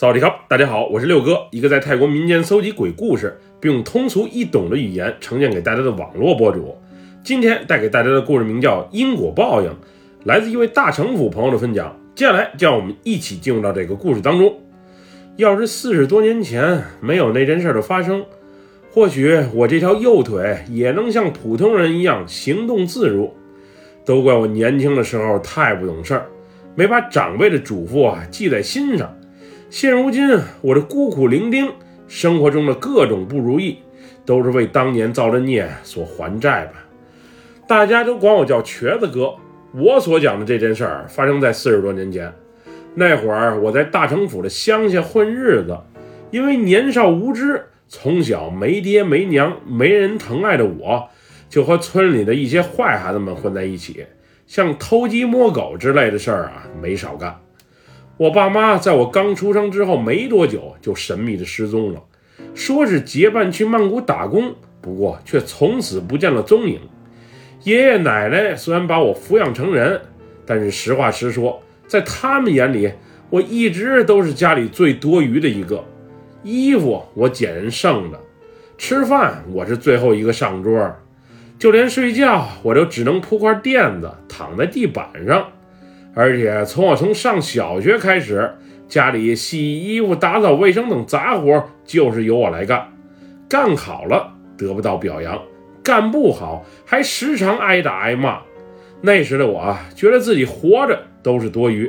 扫地好，大家好，我是六哥，一个在泰国民间搜集鬼故事，并用通俗易懂的语言呈现给大家的网络博主。今天带给大家的故事名叫《因果报应》，来自一位大城府朋友的分享。接下来，就让我们一起进入到这个故事当中。要是四十多年前没有那件事的发生，或许我这条右腿也能像普通人一样行动自如。都怪我年轻的时候太不懂事儿，没把长辈的嘱咐啊记在心上。现如今，我这孤苦伶仃，生活中的各种不如意，都是为当年造的孽所还债吧。大家都管我叫瘸子哥。我所讲的这件事儿，发生在四十多年前。那会儿，我在大城府的乡下混日子，因为年少无知，从小没爹没娘，没人疼爱的我，就和村里的一些坏孩子们混在一起，像偷鸡摸狗之类的事儿啊，没少干。我爸妈在我刚出生之后没多久就神秘的失踪了，说是结伴去曼谷打工，不过却从此不见了踪影。爷爷奶奶虽然把我抚养成人，但是实话实说，在他们眼里，我一直都是家里最多余的一个。衣服我捡人剩的，吃饭我是最后一个上桌，就连睡觉我都只能铺块垫子躺在地板上。而且从我从上小学开始，家里洗衣服、打扫卫生等杂活就是由我来干，干好了得不到表扬，干不好还时常挨打挨骂。那时的我啊，觉得自己活着都是多余。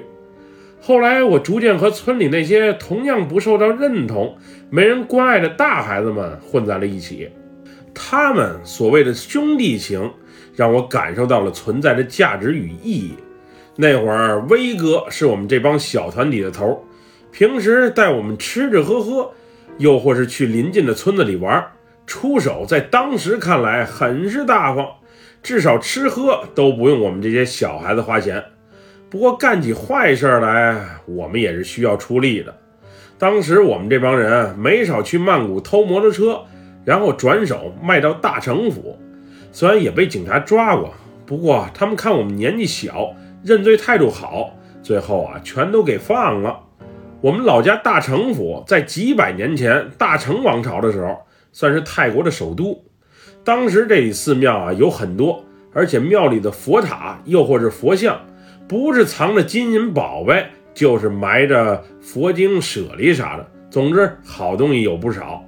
后来我逐渐和村里那些同样不受到认同、没人关爱的大孩子们混在了一起，他们所谓的兄弟情，让我感受到了存在的价值与意义。那会儿，威哥是我们这帮小团体的头，平时带我们吃吃喝喝，又或是去邻近的村子里玩，出手在当时看来很是大方，至少吃喝都不用我们这些小孩子花钱。不过干起坏事来，我们也是需要出力的。当时我们这帮人没少去曼谷偷摩托车，然后转手卖到大城府，虽然也被警察抓过，不过他们看我们年纪小。认罪态度好，最后啊全都给放了。我们老家大城府在几百年前大成王朝的时候，算是泰国的首都。当时这里寺庙啊有很多，而且庙里的佛塔又或是佛像，不是藏着金银宝贝，就是埋着佛经舍利啥的。总之好东西有不少。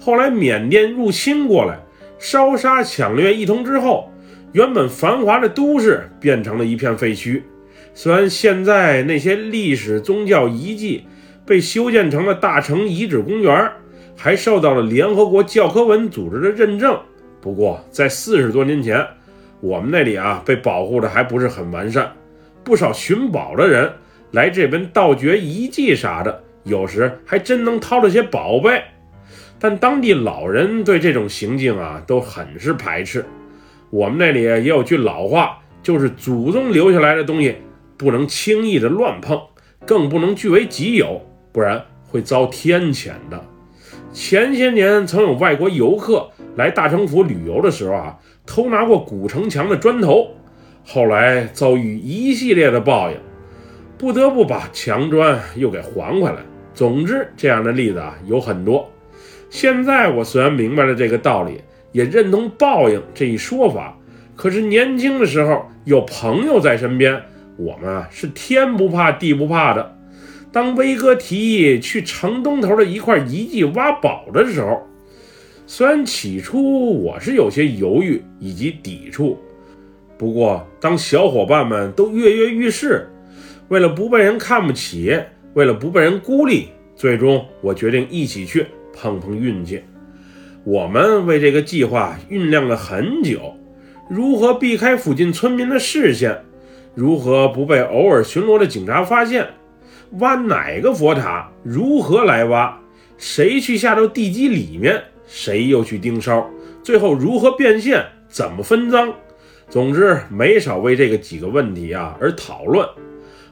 后来缅甸入侵过来，烧杀抢掠一通之后。原本繁华的都市变成了一片废墟。虽然现在那些历史宗教遗迹被修建成了大成遗址公园，还受到了联合国教科文组织的认证，不过在四十多年前，我们那里啊被保护的还不是很完善。不少寻宝的人来这边盗掘遗迹啥的，有时还真能掏了些宝贝。但当地老人对这种行径啊都很是排斥。我们那里也有句老话，就是祖宗留下来的东西不能轻易的乱碰，更不能据为己有，不然会遭天谴的。前些年曾有外国游客来大城府旅游的时候啊，偷拿过古城墙的砖头，后来遭遇一系列的报应，不得不把墙砖又给还回来。总之，这样的例子啊有很多。现在我虽然明白了这个道理。也认同报应这一说法，可是年轻的时候有朋友在身边，我们啊是天不怕地不怕的。当威哥提议去城东头的一块遗迹挖宝的时候，虽然起初我是有些犹豫以及抵触，不过当小伙伴们都跃跃欲试，为了不被人看不起，为了不被人孤立，最终我决定一起去碰碰运气。我们为这个计划酝酿了很久，如何避开附近村民的视线，如何不被偶尔巡逻的警察发现，挖哪个佛塔，如何来挖，谁去下到地基里面，谁又去盯梢，最后如何变现，怎么分赃，总之没少为这个几个问题啊而讨论。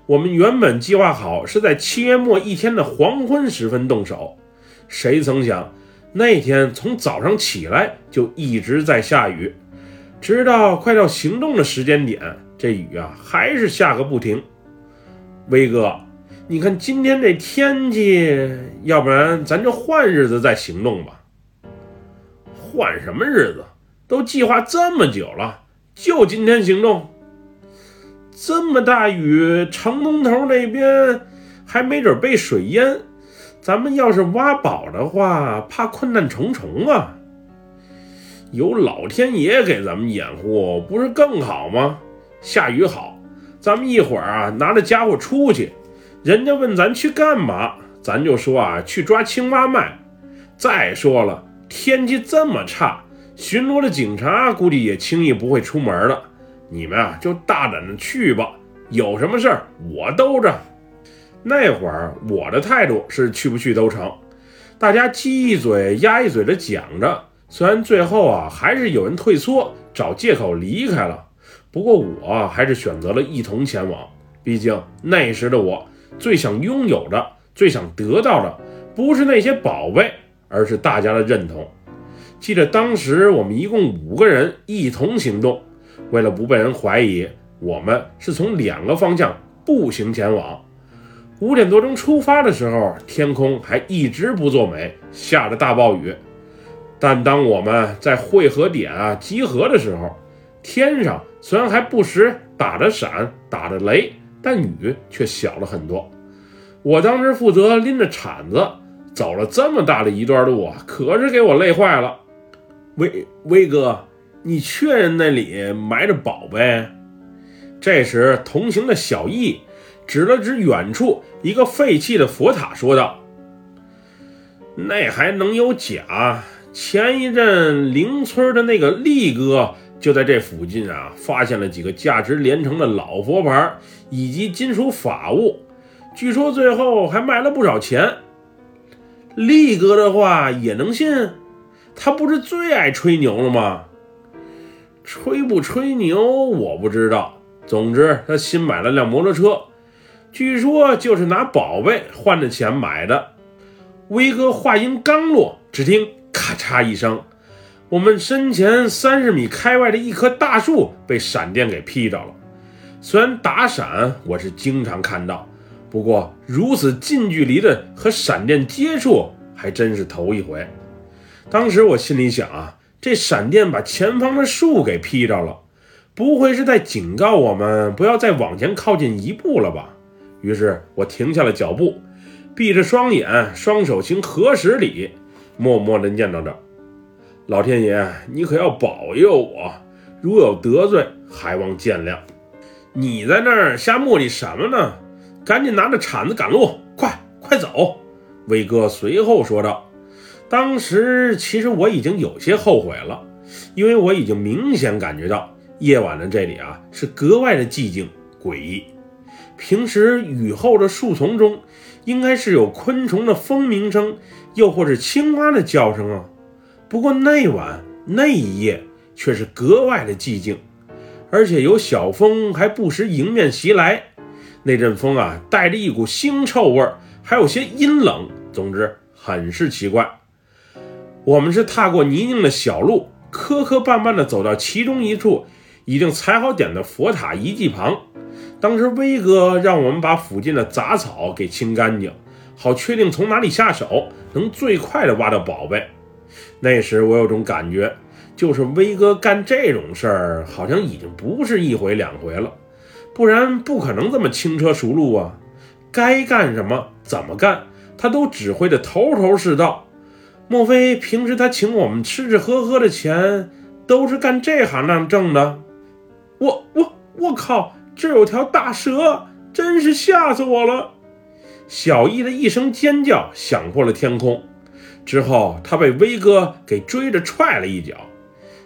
我们原本计划好是在七月末一天的黄昏时分动手，谁曾想。那天从早上起来就一直在下雨，直到快到行动的时间点，这雨啊还是下个不停。威哥，你看今天这天气，要不然咱就换日子再行动吧。换什么日子？都计划这么久了，就今天行动？这么大雨，城东头那边还没准被水淹。咱们要是挖宝的话，怕困难重重啊。有老天爷给咱们掩护，不是更好吗？下雨好，咱们一会儿啊拿着家伙出去。人家问咱去干嘛，咱就说啊去抓青蛙卖。再说了，天气这么差，巡逻的警察估计也轻易不会出门了。你们啊就大胆的去吧，有什么事儿我兜着。那会儿我的态度是去不去都成，大家鸡一嘴鸭一嘴的讲着。虽然最后啊，还是有人退缩，找借口离开了。不过我还是选择了一同前往。毕竟那时的我，最想拥有的、最想得到的，不是那些宝贝，而是大家的认同。记得当时我们一共五个人一同行动，为了不被人怀疑，我们是从两个方向步行前往。五点多钟出发的时候，天空还一直不作美，下着大暴雨。但当我们在汇合点啊集合的时候，天上虽然还不时打着闪、打着雷，但雨却小了很多。我当时负责拎着铲子走了这么大的一段路啊，可是给我累坏了。威威哥，你确认那里埋着宝贝？这时，同行的小易指了指远处一个废弃的佛塔，说道：“那还能有假？”前一阵，邻村的那个力哥就在这附近啊，发现了几个价值连城的老佛牌以及金属法物，据说最后还卖了不少钱。力哥的话也能信？他不是最爱吹牛了吗？吹不吹牛我不知道，总之他新买了辆摩托车，据说就是拿宝贝换的钱买的。威哥话音刚落，只听。咔嚓一声，我们身前三十米开外的一棵大树被闪电给劈着了。虽然打闪我是经常看到，不过如此近距离的和闪电接触还真是头一回。当时我心里想啊，这闪电把前方的树给劈着了，不会是在警告我们不要再往前靠近一步了吧？于是我停下了脚步，闭着双眼，双手行合十礼。默默地念叨着：“老天爷，你可要保佑我！如有得罪，还望见谅。”你在那儿瞎磨叽什么呢？赶紧拿着铲子赶路，快快走！”威哥随后说道。当时其实我已经有些后悔了，因为我已经明显感觉到夜晚的这里啊是格外的寂静诡异。平时雨后的树丛中，应该是有昆虫的蜂鸣声。又或是青蛙的叫声啊，不过那晚那一夜却是格外的寂静，而且有小风还不时迎面袭来。那阵风啊，带着一股腥臭味儿，还有些阴冷，总之很是奇怪。我们是踏过泥泞的小路，磕磕绊绊地走到其中一处已经踩好点的佛塔遗迹旁。当时威哥让我们把附近的杂草给清干净。好确定从哪里下手能最快的挖到宝贝。那时我有种感觉，就是威哥干这种事儿，好像已经不是一回两回了，不然不可能这么轻车熟路啊。该干什么怎么干，他都指挥的头头是道。莫非平时他请我们吃吃喝喝的钱，都是干这行当挣的？我我我靠，这有条大蛇，真是吓死我了！小易的一声尖叫响破了天空，之后他被威哥给追着踹了一脚。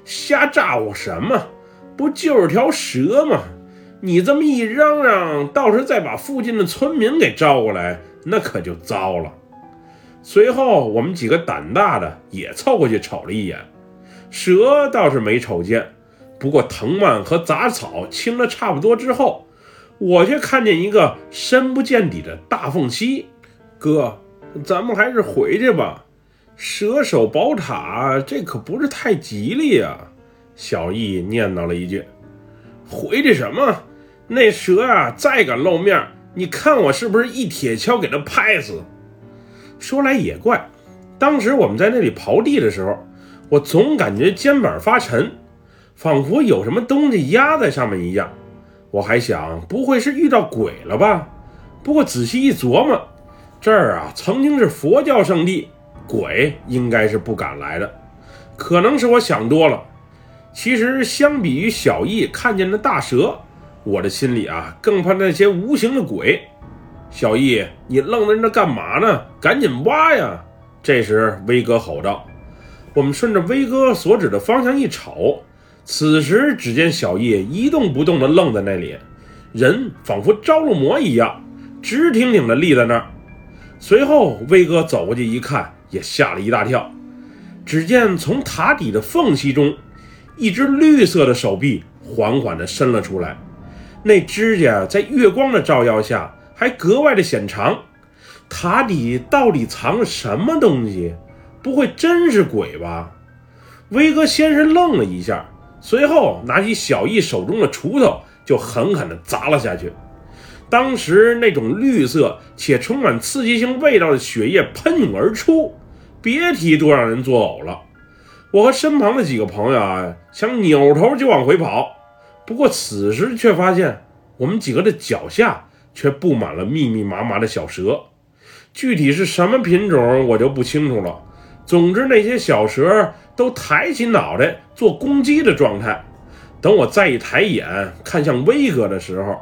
瞎咋呼什么？不就是条蛇吗？你这么一嚷嚷，到时再把附近的村民给招过来，那可就糟了。随后我们几个胆大的也凑过去瞅了一眼，蛇倒是没瞅见，不过藤蔓和杂草清了差不多之后。我却看见一个深不见底的大缝隙，哥，咱们还是回去吧。蛇首宝塔，这可不是太吉利啊！小易念叨了一句：“回去什么？那蛇啊，再敢露面，你看我是不是一铁锹给它拍死？说来也怪，当时我们在那里刨地的时候，我总感觉肩膀发沉，仿佛有什么东西压在上面一样。我还想，不会是遇到鬼了吧？不过仔细一琢磨，这儿啊曾经是佛教圣地，鬼应该是不敢来的。可能是我想多了。其实相比于小易看见的大蛇，我的心里啊更怕那些无形的鬼。小易，你愣在那干嘛呢？赶紧挖呀！这时威哥吼道。我们顺着威哥所指的方向一瞅。此时，只见小叶一动不动地愣在那里，人仿佛着了魔一样，直挺挺地立在那儿。随后，威哥走过去一看，也吓了一大跳。只见从塔底的缝隙中，一只绿色的手臂缓缓地伸了出来，那指甲在月光的照耀下还格外的显长。塔底到底藏了什么东西？不会真是鬼吧？威哥先是愣了一下。随后拿起小易手中的锄头，就狠狠地砸了下去。当时那种绿色且充满刺激性味道的血液喷涌而出，别提多让人作呕了。我和身旁的几个朋友啊，想扭头就往回跑，不过此时却发现我们几个的脚下却布满了密密麻麻的小蛇，具体是什么品种我就不清楚了。总之，那些小蛇都抬起脑袋做攻击的状态。等我再一抬眼看向威哥的时候，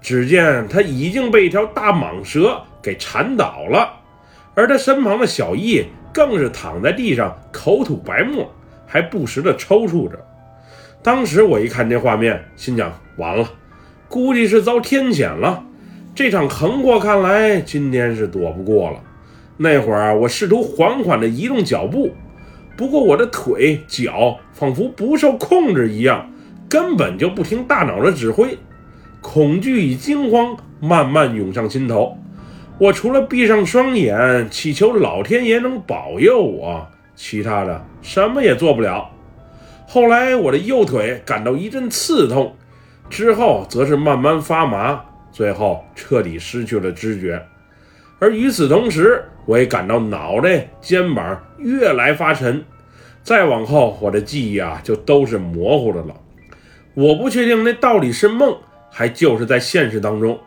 只见他已经被一条大蟒蛇给缠倒了，而他身旁的小易更是躺在地上口吐白沫，还不时地抽搐着。当时我一看这画面，心想：完了，估计是遭天谴了。这场横祸看来今天是躲不过了。那会儿，我试图缓缓地移动脚步，不过我的腿脚仿佛不受控制一样，根本就不听大脑的指挥。恐惧与惊慌慢慢涌上心头，我除了闭上双眼，祈求老天爷能保佑我，其他的什么也做不了。后来，我的右腿感到一阵刺痛，之后则是慢慢发麻，最后彻底失去了知觉。而与此同时，我也感到脑袋、肩膀越来发沉，再往后，我的记忆啊就都是模糊的了。我不确定那到底是梦，还就是在现实当中，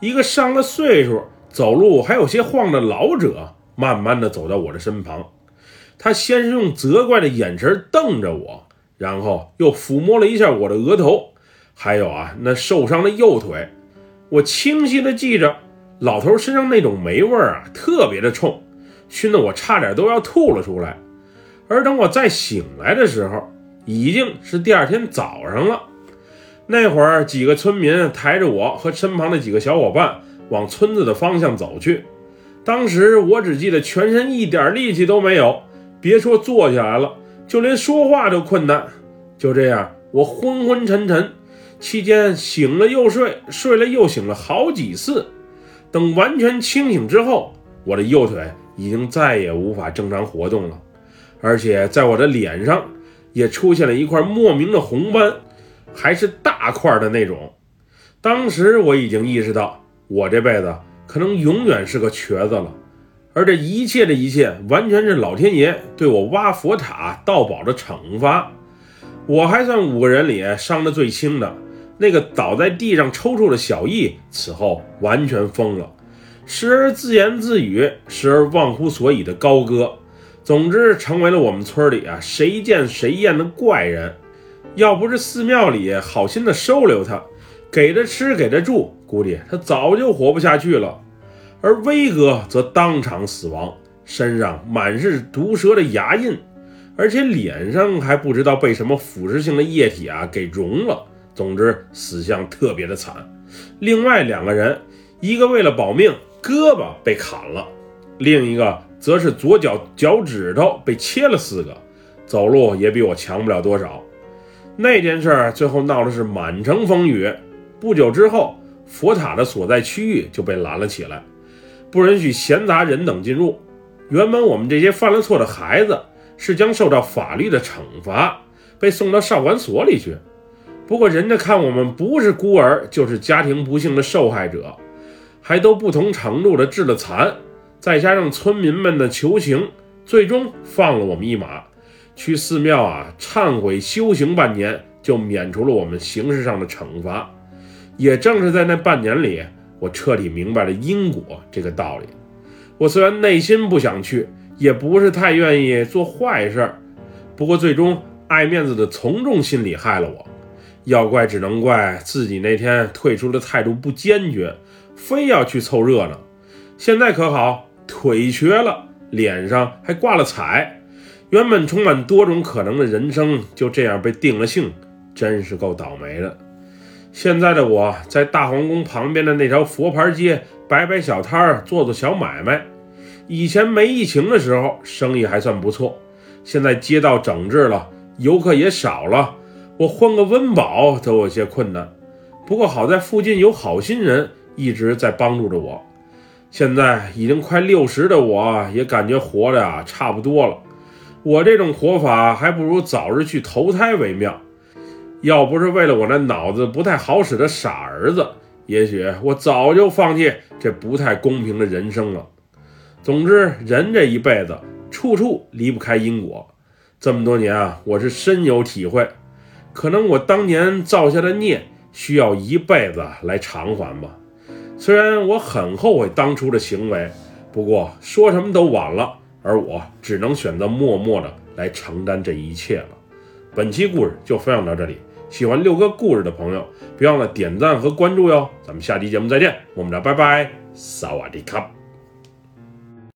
一个上了岁数、走路还有些晃的老者，慢慢的走到我的身旁。他先是用责怪的眼神瞪着我，然后又抚摸了一下我的额头，还有啊那受伤的右腿。我清晰的记着。老头身上那种霉味儿啊，特别的冲，熏得我差点都要吐了出来。而等我再醒来的时候，已经是第二天早上了。那会儿，几个村民抬着我和身旁的几个小伙伴往村子的方向走去。当时我只记得全身一点力气都没有，别说坐下来了，就连说话都困难。就这样，我昏昏沉沉，期间醒了又睡，睡了又醒了好几次。等完全清醒之后，我的右腿已经再也无法正常活动了，而且在我的脸上也出现了一块莫名的红斑，还是大块的那种。当时我已经意识到，我这辈子可能永远是个瘸子了，而这一切的一切，完全是老天爷对我挖佛塔盗宝的惩罚。我还算五个人里伤的最轻的。那个倒在地上抽搐的小易，此后完全疯了，时而自言自语，时而忘乎所以的高歌，总之成为了我们村里啊谁见谁厌的怪人。要不是寺庙里好心的收留他，给他吃给他住，估计他早就活不下去了。而威哥则当场死亡，身上满是毒蛇的牙印，而且脸上还不知道被什么腐蚀性的液体啊给融了。总之，死相特别的惨。另外两个人，一个为了保命，胳膊被砍了；另一个则是左脚脚趾头被切了四个，走路也比我强不了多少。那件事最后闹的是满城风雨。不久之后，佛塔的所在区域就被拦了起来，不允许闲杂人等进入。原本我们这些犯了错的孩子是将受到法律的惩罚，被送到少管所里去。不过，人家看我们不是孤儿，就是家庭不幸的受害者，还都不同程度的致了残，再加上村民们的求情，最终放了我们一马。去寺庙啊，忏悔修行半年，就免除了我们形式上的惩罚。也正是在那半年里，我彻底明白了因果这个道理。我虽然内心不想去，也不是太愿意做坏事，不过最终爱面子的从众心理害了我。要怪只能怪自己那天退出的态度不坚决，非要去凑热闹。现在可好，腿瘸了，脸上还挂了彩。原本充满多种可能的人生就这样被定了性，真是够倒霉的。现在的我在大皇宫旁边的那条佛牌街摆摆小摊，做做小买卖。以前没疫情的时候，生意还算不错。现在街道整治了，游客也少了，我混个温饱都有些困难。不过好在附近有好心人一直在帮助着我。现在已经快六十的我，也感觉活的啊差不多了。我这种活法还不如早日去投胎为妙。要不是为了我那脑子不太好使的傻儿子，也许我早就放弃这不太公平的人生了。总之，人这一辈子处处离不开因果。这么多年啊，我是深有体会。可能我当年造下的孽，需要一辈子来偿还吧。虽然我很后悔当初的行为，不过说什么都晚了。而我只能选择默默的来承担这一切了。本期故事就分享到这里，喜欢六哥故事的朋友，别忘了点赞和关注哟。咱们下期节目再见，我们俩拜拜，萨瓦迪卡。